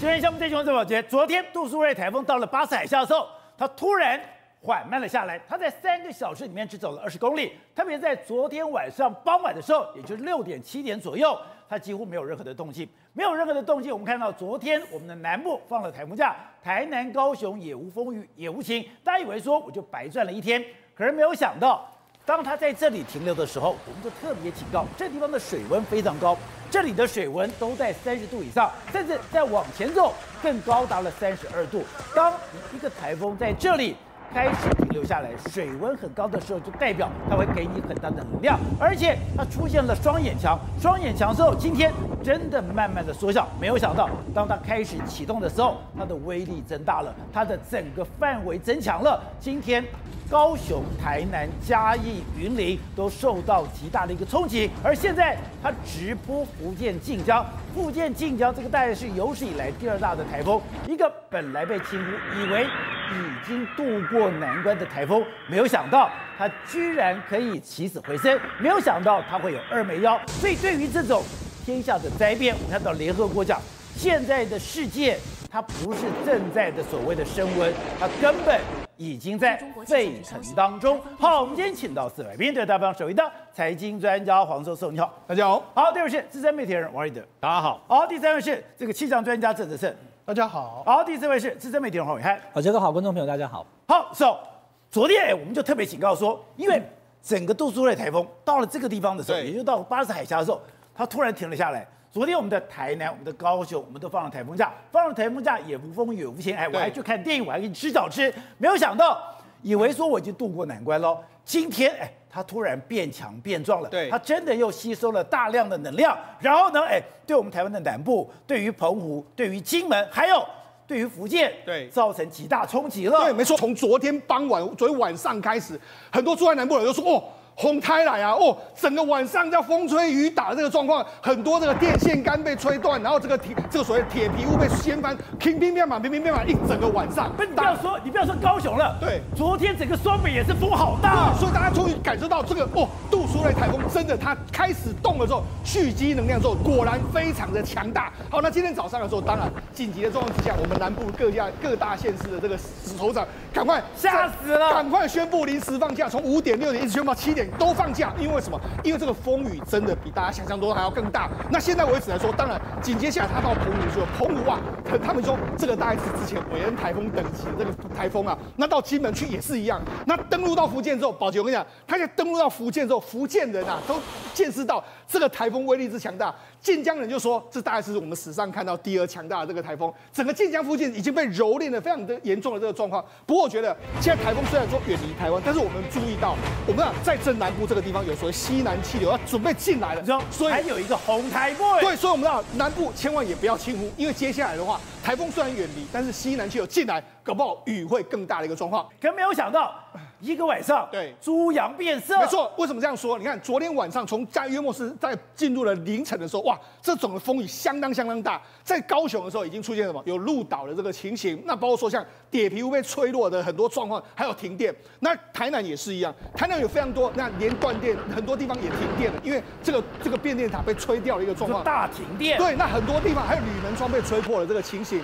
今天项目最新闻，宝杰。昨天杜苏芮台风到了巴士海峡的时候，它突然缓慢了下来。它在三个小时里面只走了二十公里。特别在昨天晚上傍晚的时候，也就是六点七点左右，它几乎没有任何的动静，没有任何的动静。我们看到昨天我们的南部放了台风假，台南、高雄也无风雨也无晴。大家以为说我就白赚了一天，可是没有想到。当它在这里停留的时候，我们就特别警告，这地方的水温非常高，这里的水温都在三十度以上，甚至再往前走更高达了三十二度。当一个台风在这里开始停留下来，水温很高的时候，就代表它会给你很大的能量，而且它出现了双眼强，双眼强之后，今天真的慢慢的缩小。没有想到，当它开始启动的时候，它的威力增大了，它的整个范围增强了。今天。高雄、台南、嘉义、云林都受到极大的一个冲击，而现在它直扑福建晋江。福建晋江这个大概是有史以来第二大的台风，一个本来被轻忽，以为已经度过难关的台风，没有想到它居然可以起死回生，没有想到它会有二枚腰。所以对于这种天下的灾变，我们看到联合国讲，现在的世界它不是正在的所谓的升温，它根本。已经在沸腾当中。好，我们今天请到四位来宾，对大方首位的财经专家黄教授，你好，大家好。好，第二位是资深媒体人王瑞德，大家好。好，第三位是这个气象专家郑德胜，大家好。好，第四位是资深媒体人黄伟汉，好，这个好，观众朋友大家好。好，so 昨天哎，我们就特别警告说，因为整个杜苏芮台风到了这个地方的时候，也就到巴士海峡的时候，它突然停了下来。昨天我们的台南、我们的高雄，我们都放了台风假，放了台风假也无风雨无晴，哎，我还去看电影，我还给你吃小吃，没有想到。以为说我已经渡过难关喽，今天哎，它突然变强变壮了，对，它真的又吸收了大量的能量，然后呢，哎，对我们台湾的南部，对于澎湖，对于金门，还有对于福建，对，造成极大冲击了。对，没错，从昨天傍晚，昨天晚上开始，很多住在南部的人都说，哦。红胎来啊！哦，整个晚上叫风吹雨打的这个状况，很多这个电线杆被吹断，然后这个铁这个所谓铁皮屋被掀翻，乒乒乓乓，乒乒乓乓，一整个晚上。不，你不要说，你不要说高雄了，对，昨天整个双北也是风好大，所以大家终于感受到这个哦，杜苏芮台风真的它开始动了之后，蓄积能量之后，果然非常的强大。好，那今天早上的时候，当然紧急的状况之下，我们南部各家各大县市的这个首长赶快吓死了，赶快宣布临时放假，从五点六点一直宣布到七点。都放假，因为什么？因为这个风雨真的比大家想象中还要更大。那现在为止来说，当然紧接下来他到澎湖去了，澎湖啊，他们说这个大概是之前韦恩台风等级的这个台风啊。那到金门去也是一样。那登陆到福建之后，宝杰我跟你讲，他在登陆到福建之后，福建人啊都见识到这个台风威力之强大。晋江人就说，这大概是我们史上看到第二强大的这个台风。整个晋江附近已经被蹂躏的非常的严重的这个状况。不过我觉得现在台风虽然说远离台湾，但是我们注意到，我们啊在正南部这个地方有所谓西南气流要准备进来了，所以还有一个红台风。对，所以我们知道南部千万也不要轻忽，因为接下来的话，台风虽然远离，但是西南气流进来，搞不好雨会更大的一个状况。可没有想到。一个晚上，对，猪羊变色。没错，为什么这样说？你看，昨天晚上从在约莫是在进入了凌晨的时候，哇，这种的风雨相当相当大。在高雄的时候，已经出现什么？有鹿岛的这个情形。那包括说像铁皮屋被吹落的很多状况，还有停电。那台南也是一样，台南有非常多，那连断电，很多地方也停电了，因为这个这个变电塔被吹掉了一个状况，大停电。对，那很多地方还有铝门窗被吹破了这个情形。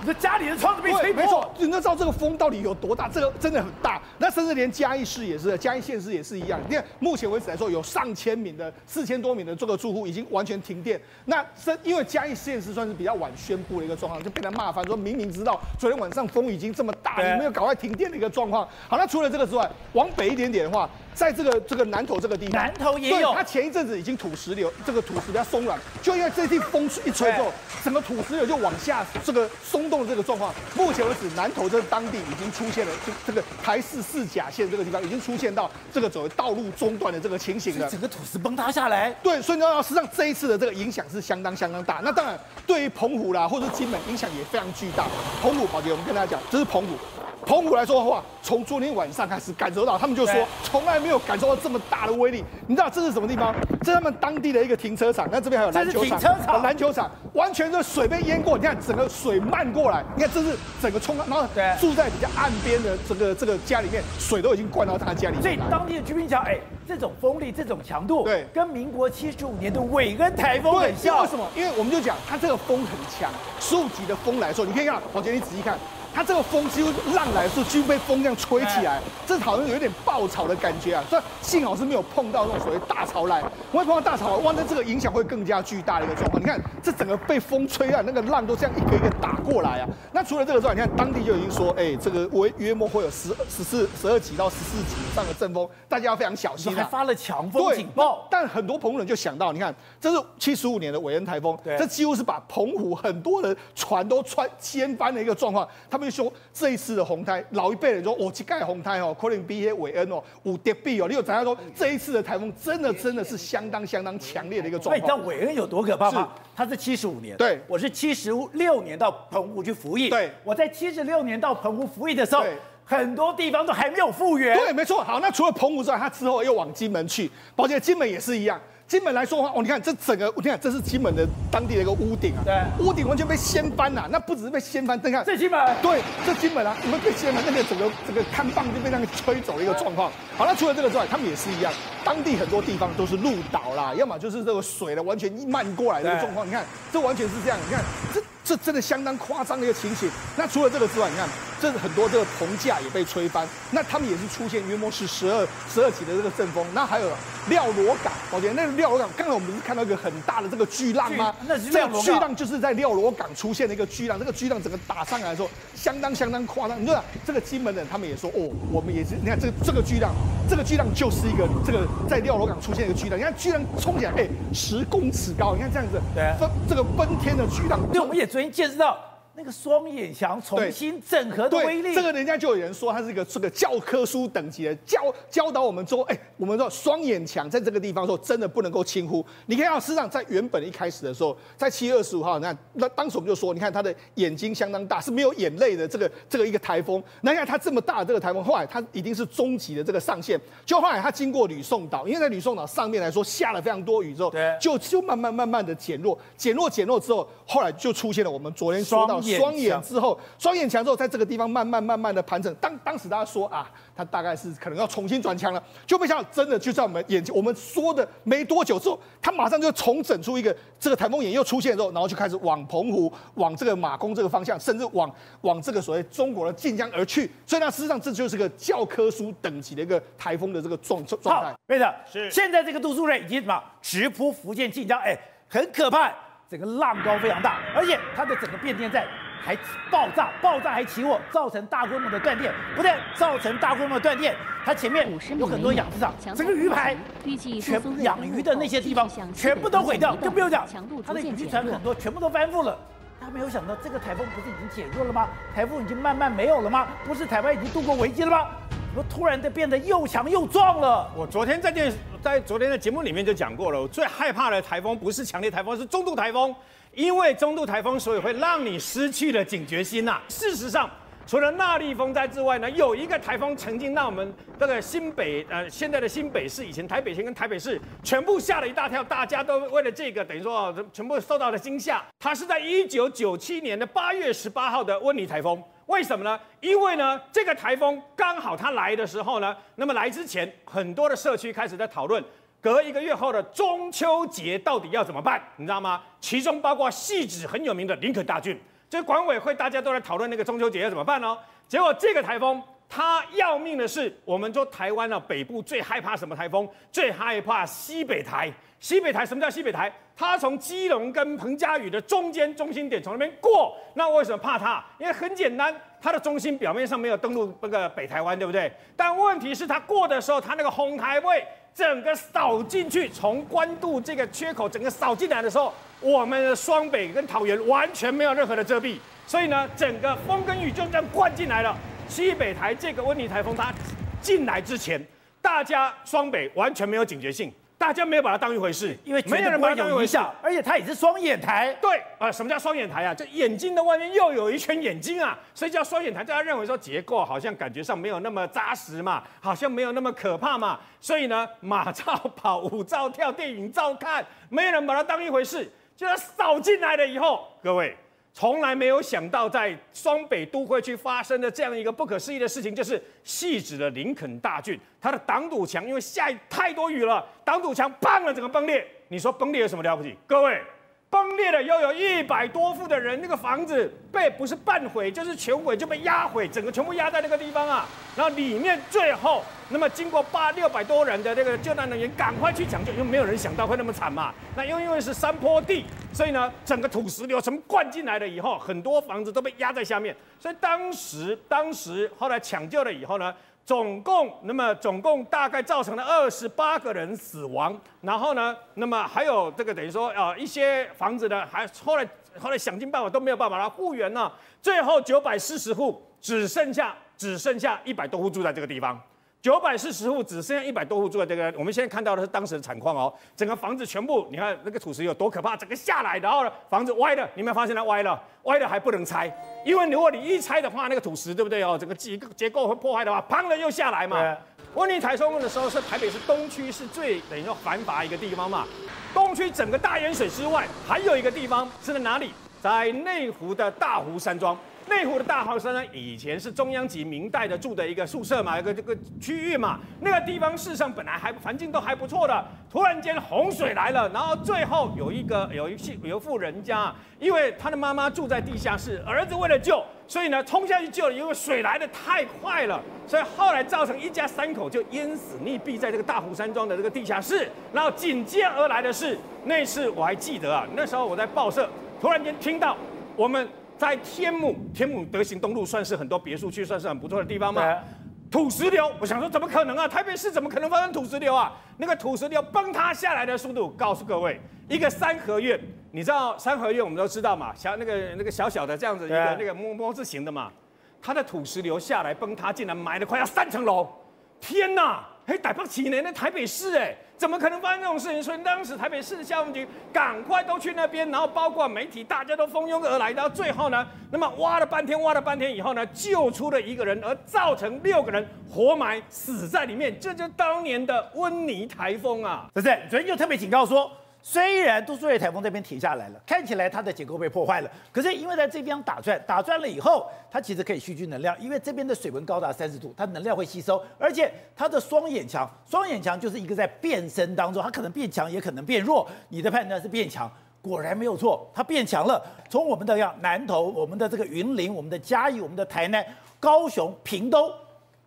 你的家里的窗子被吹破，没错，你知道这个风到底有多大？这个真的很大。那甚至连嘉义市也是，嘉义县市也是一样。你看，目前为止来说，有上千名的四千多名的这个住户已经完全停电。那是因为嘉义县市算是比较晚宣布的一个状况，就被他骂翻，说明明知道昨天晚上风已经这么大，你没有赶快停电的一个状况。好，那除了这个之外，往北一点点的话。在这个这个南投这个地方，南投也有。它前一阵子已经土石流，这个土石比较松软，就因为这地风一吹之后，整个土石流就往下这个松动的这个状况。目前为止，南投这当地已经出现了，这这个台四四甲线这个地方已经出现到这个所谓道路中断的这个情形了。整个土石崩塌下来。对，所以呢，实际上这一次的这个影响是相当相当大。那当然，对于澎湖啦或者是金门影响也非常巨大。澎湖，宝杰，我们跟大家讲，这是澎湖。澎湖来说的话，从昨天晚上开始感受到，他们就说从来没有感受到这么大的威力。你知道这是什么地方？这是他们当地的一个停车场。那这边还有篮球场，篮球场完全是水被淹过。你看整个水漫过来，你看这是整个冲，然后住在比较岸边的这个这个家里面，水都已经灌到他家里面。所以当地的居民讲，哎，这种风力、这种强度，对，跟民国七十五年的韦恩台风很像。为什么？因为我们就讲它这个风很强，十五级的风来说，你可以看，宝杰，你仔细看。它这个风几乎浪来的时候，几乎被风这样吹起来，这好像有点爆潮的感觉啊。所以幸好是没有碰到那种所谓大潮来，不会碰到大潮，哇，那这个影响会更加巨大的一个状况。你看，这整个被风吹啊，那个浪都这样一个一个打过来啊。那除了这个之外，你看当地就已经说，哎，这个约约莫会有十十四、十二级到十四级以上的阵风，大家要非常小心啊。还发了强风警报。但很多澎湖人就想到，你看，这是七十五年的韦恩台风，这几乎是把澎湖很多的船都穿掀翻的一个状况。他们就说这一次。的红台，老一辈人说，我去盖红台哦，可能比些韦恩哦，五叠币哦。你有怎样说？这一次的台风真的真的是相当相当强烈的一个状况。你知道韦恩有多可怕吗？他是七十五年，对，我是七十六年到澎湖去服役。对，我在七十六年到澎湖服役的时候，很多地方都还没有复原。对，没错。好，那除了澎湖之外，他之后又往金门去，抱歉，金门也是一样。金门来说的话，哦，你看这整个，我你看这是金门的当地的一个屋顶啊，对，屋顶完全被掀翻了。那不只是被掀翻，你看这金门，对，这金门啊，你们被掀翻，那个整个这个看棒就被那个吹走的一个状况。好，那除了这个之外，他们也是一样，当地很多地方都是鹿岛啦，要么就是这个水的完全漫过来的一个状况。你看，这完全是这样，你看这。这真的相当夸张的一个情形。那除了这个之外，你看，这很多这个棚架也被吹翻。那他们也是出现约莫是十二十二级的这个阵风。那还有廖罗港，我觉得那个廖罗港，刚才我们不是看到一个很大的这个巨浪吗？那是这个巨浪就是在廖罗港出现的一个巨浪。这个巨浪整个打上来的时候，相当相当夸张。你说这个金门人他们也说，哦，我们也是。你看这个这个巨浪，这个巨浪就是一个这个在廖罗港出现一个巨浪。你看巨浪冲起来，哎，十公尺高。你看这样子，对，奔这个奔天的巨浪，对，我们也。所以见识到那个双眼墙重新整合的威力，这个人家就有人说他是一个这个教科书等级的教教导我们说，哎，我们说双眼墙在这个地方说真的不能够轻忽。你看啊，事实上在原本一开始的时候，在七月二十五号，那那当时我们就说，你看他的眼睛相当大，是没有眼泪的这个这个一个台风。那你看他这么大的这个台风，后来他一定是终极的这个上限，就后来他经过吕宋岛，因为在吕宋岛上面来说下了非常多雨之后，对，就就慢慢慢慢的减弱，减弱减弱之后，后来就出现了我们昨天说到。双眼之后，双眼墙之后，在这个地方慢慢慢慢的盘整。当当时大家说啊，他大概是可能要重新转强了，就没想到真的就在我们眼前。我们说的没多久之后，他马上就重整出一个这个台风眼又出现之后，然后就开始往澎湖、往这个马公这个方向，甚至往往这个所谓中国的晋江而去。所以呢，事实上这就是个教科书等级的一个台风的这个状状态。好，对的，是现在这个杜苏芮已经什么直扑福建晋江，哎，很可怕。整个浪高非常大，而且它的整个变电站还爆炸，爆炸还起火，造成大规模的断电。不但造成大规模的断电，它前面有很多养殖场，整个鱼排全部养鱼的那些地方全部都毁掉，就不用讲，它的渔船很多全部都翻覆了。他没有想到，这个台风不是已经减弱了吗？台风已经慢慢没有了吗？不是台湾已经度过危机了吗？怎么突然的变得又强又壮了？我昨天在电视，在昨天的节目里面就讲过了，我最害怕的台风不是强烈台风，是中度台风，因为中度台风所以会让你失去了警觉心呐、啊。事实上。除了那莉风灾之外呢，有一个台风曾经让我们这个新北呃现在的新北市，以前台北县跟台北市全部吓了一大跳，大家都为了这个等于说全部受到了惊吓。它是在一九九七年的八月十八号的温妮台风，为什么呢？因为呢这个台风刚好它来的时候呢，那么来之前很多的社区开始在讨论，隔一个月后的中秋节到底要怎么办，你知道吗？其中包括戏子很有名的林肯大郡。这管委会大家都在讨论那个中秋节要怎么办呢？结果这个台风它要命的是，我们说台湾啊北部最害怕什么台风？最害怕西北台。西北台什么叫西北台？它从基隆跟彭佳屿的中间中心点从那边过。那为什么怕它？因为很简单，它的中心表面上没有登陆那个北台湾，对不对？但问题是它过的时候，它那个红台位整个扫进去，从关渡这个缺口整个扫进来的时候。我们的双北跟桃园完全没有任何的遮蔽，所以呢，整个风跟雨就这样灌进来了。西北台这个温尼台风它进来之前，大家双北完全没有警觉性，大家没有把它当一回事，因为没有人把它当一回事，而且它也是双眼台。对啊、呃，什么叫双眼台啊？就眼睛的外面又有一圈眼睛啊，所以叫双眼台。大家认为说结构好像感觉上没有那么扎实嘛，好像没有那么可怕嘛，所以呢，马照跑，舞照跳，电影照看，没有人把它当一回事。就它扫进来了以后，各位。从来没有想到，在双北都会区发生的这样一个不可思议的事情，就是汐止的林肯大郡，它的挡土墙因为下太多雨了，挡土墙崩了，整个崩裂。你说崩裂有什么了不起？各位。崩裂了，又有一百多户的人，那个房子被不是半毁就是全毁，就被压毁，整个全部压在那个地方啊。然后里面最后，那么经过八六百多人的那个救难人员赶快去抢救，因为没有人想到会那么惨嘛。那又因为是山坡地，所以呢，整个土石流全部灌进来了以后，很多房子都被压在下面。所以当时，当时后来抢救了以后呢。总共，那么总共大概造成了二十八个人死亡，然后呢，那么还有这个等于说啊、一些房子呢，还后来后来想尽办法都没有办法来复原了，最后九百四十户只剩下只剩下一百多户住在这个地方。九百四十户只剩下一百多户住在这个，我们现在看到的是当时的惨况哦。整个房子全部，你看那个土石有多可怕，整个下来，然后呢，房子歪了，你有没有发现它歪了？歪了还不能拆，因为如果你一拆的话，那个土石对不对哦？整个结结构会破坏的话，砰的又下来嘛。温尼台风的时候是台北市东区是最等于说繁华一个地方嘛。东区整个大淹水之外，还有一个地方是在哪里？在内湖的大湖山庄。内湖的大豪山呢，以前是中央级明代的住的一个宿舍嘛，一个这个区域嘛。那个地方事实上本来还环境都还不错的，突然间洪水来了，然后最后有一个有一有一户人家，因为他的妈妈住在地下室，儿子为了救，所以呢冲下去救了，因为水来的太快了，所以后来造成一家三口就淹死溺毙在这个大湖山庄的这个地下室。然后紧接而来的是那次我还记得啊，那时候我在报社，突然间听到我们。在天母，天母德行东路算是很多别墅区，算是很不错的地方嘛。土石流，我想说怎么可能啊？台北市怎么可能发生土石流啊？那个土石流崩塌下来的速度，告诉各位，一个三合院，你知道三合院我们都知道嘛，小那个那个小小的这样子一个那个摸摸字形的嘛，它的土石流下来崩塌，竟然埋了快要三层楼，天哪！嘿，逮不起呢？那台北市哎，怎么可能发生这种事情？所以当时台北市消防局赶快都去那边，然后包括媒体，大家都蜂拥而来。到最后呢，那么挖了半天，挖了半天以后呢，救出了一个人，而造成六个人活埋死在里面。这就当年的温尼台风啊！是不是，昨天就特别警告说。虽然杜苏芮台风这边停下来了，看起来它的结构被破坏了，可是因为在这边打转，打转了以后，它其实可以蓄聚能量，因为这边的水温高达三十度，它能量会吸收，而且它的双眼墙，双眼墙就是一个在变身当中，它可能变强，也可能变弱。你的判断是变强，果然没有错，它变强了。从我们的样南投，我们的这个云林，我们的嘉义，我们的台南、高雄、屏东，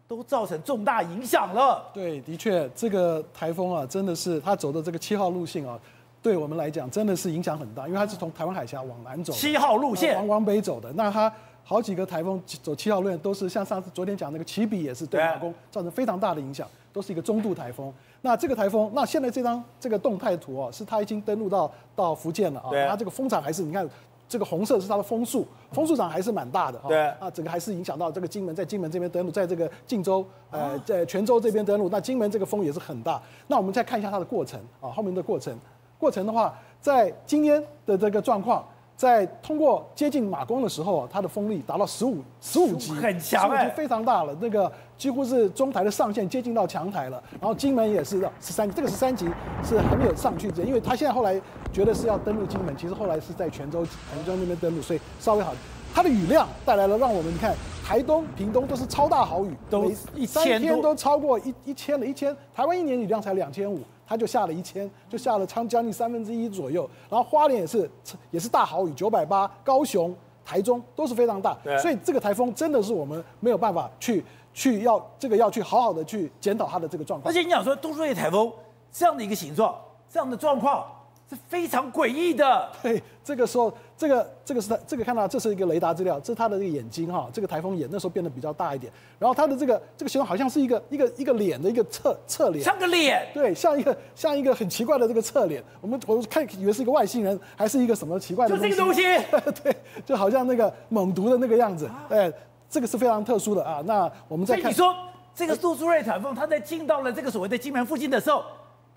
都造成重大影响了。对，的确，这个台风啊，真的是它走的这个七号路线啊。对我们来讲，真的是影响很大，因为它是从台湾海峡往南走，七号路线往往北走的。那它好几个台风走七号路线，都是像上次昨天讲那个奇比，也是对马公造成非常大的影响，都是一个中度台风。那这个台风，那现在这张这个动态图哦，是它已经登陆到到福建了啊。它这个风场还是你看这个红色是它的风速，风速场还是蛮大的哈。对啊，整个还是影响到这个金门，在金门这边登陆，在这个晋州呃在泉州这边登陆，那金门这个风也是很大。那我们再看一下它的过程啊，后面的过程。过程的话，在今天的这个状况，在通过接近马公的时候，它的风力达到十五十五级，很强，十五级非常大了。那个几乎是中台的上限，接近到强台了。然后金门也是十三，这个十三级是还没有上去的，因为他现在后来觉得是要登陆金门，其实后来是在泉州、泉州那边登陆，所以稍微好。它的雨量带来了让我们你看，台东、屏东都是超大豪雨，都一三天都超过一一千了，一千。台湾一年雨量才两千五。它就下了一千，就下了差将近三分之一左右。然后花莲也是，也是大豪雨，九百八。高雄、台中都是非常大。所以这个台风真的是我们没有办法去去要这个要去好好的去检讨它的这个状况。而且你想说，都说台风这样的一个形状，这样的状况。是非常诡异的。对，这个时候，这个这个是他，这个看到这是一个雷达资料，这是他的这个眼睛哈，这个台风眼那时候变得比较大一点，然后他的这个这个形状好像是一个一个一个脸的一个侧侧脸，像个脸，对，像一个像一个很奇怪的这个侧脸，我们我看以为是一个外星人，还是一个什么奇怪的？就这个东西，对，就好像那个猛毒的那个样子，哎，这个是非常特殊的啊。那我们再看，你说这个杜苏芮台风，它在进到了这个所谓的金门附近的时候。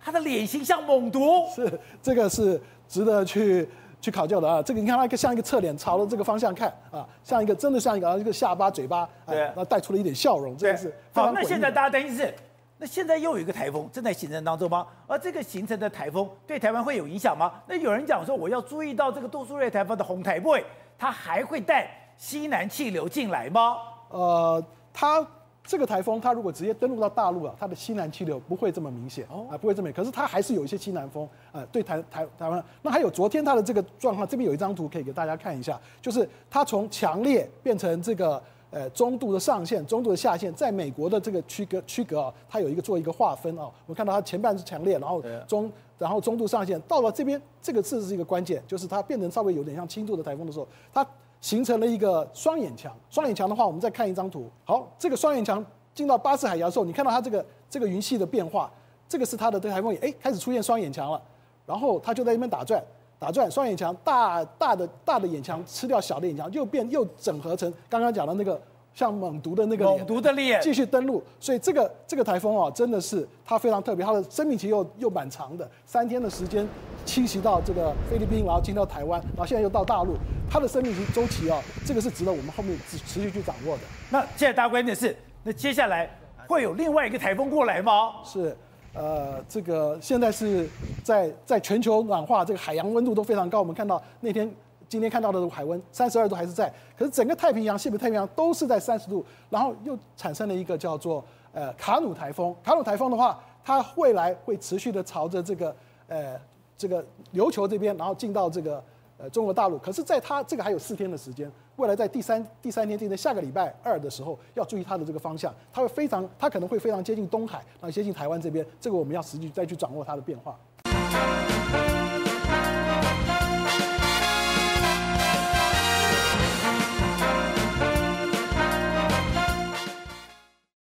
他的脸型像猛毒，是这个是值得去去考究的啊。这个你看他一个像一个侧脸朝着这个方向看啊，像一个真的像一个一个下巴嘴巴，对，然后带出了一点笑容，这个是好。那现在大家担心是，那现在又有一个台风正在形成当中吗？而这个形成的台风对台湾会有影响吗？那有人讲说，我要注意到这个杜苏芮台风的红台位，它还会带西南气流进来吗？呃，它。这个台风它如果直接登陆到大陆啊，它的西南气流不会这么明显啊，不会这么明显。可是它还是有一些西南风啊，对台台台湾。那还有昨天它的这个状况，这边有一张图可以给大家看一下，就是它从强烈变成这个呃中度的上限、中度的下限，在美国的这个区隔区隔啊，它有一个做一个划分啊。我们看到它前半是强烈，然后中然后中度上限，到了这边这个字是一个关键，就是它变成稍微有点像轻度的台风的时候，它。形成了一个双眼墙，双眼墙的话，我们再看一张图。好，这个双眼墙进到巴士海峡的时候，你看到它这个这个云系的变化，这个是它的这个台风眼，哎，开始出现双眼墙了。然后它就在那边打转，打转，双眼墙大大的大的眼墙吃掉小的眼墙，又变又整合成刚刚讲的那个。像猛毒的那个猛毒的脸继续登陆，所以这个这个台风啊，真的是它非常特别，它的生命期又又蛮长的，三天的时间侵袭到这个菲律宾，然后进到台湾，然后现在又到大陆，它的生命期周期啊，这个是值得我们后面持持续去掌握的。那现在大家关键是，那接下来会有另外一个台风过来吗？是，呃，这个现在是在在全球暖化，这个海洋温度都非常高，我们看到那天。今天看到的海温三十二度还是在，可是整个太平洋、西北太平洋都是在三十度，然后又产生了一个叫做呃卡努台风。卡努台风的话，它未来会持续的朝着这个呃这个琉球这边，然后进到这个呃中国大陆。可是，在它这个还有四天的时间，未来在第三第三天，在下个礼拜二的时候，要注意它的这个方向，它会非常，它可能会非常接近东海，然后接近台湾这边，这个我们要实际再去掌握它的变化。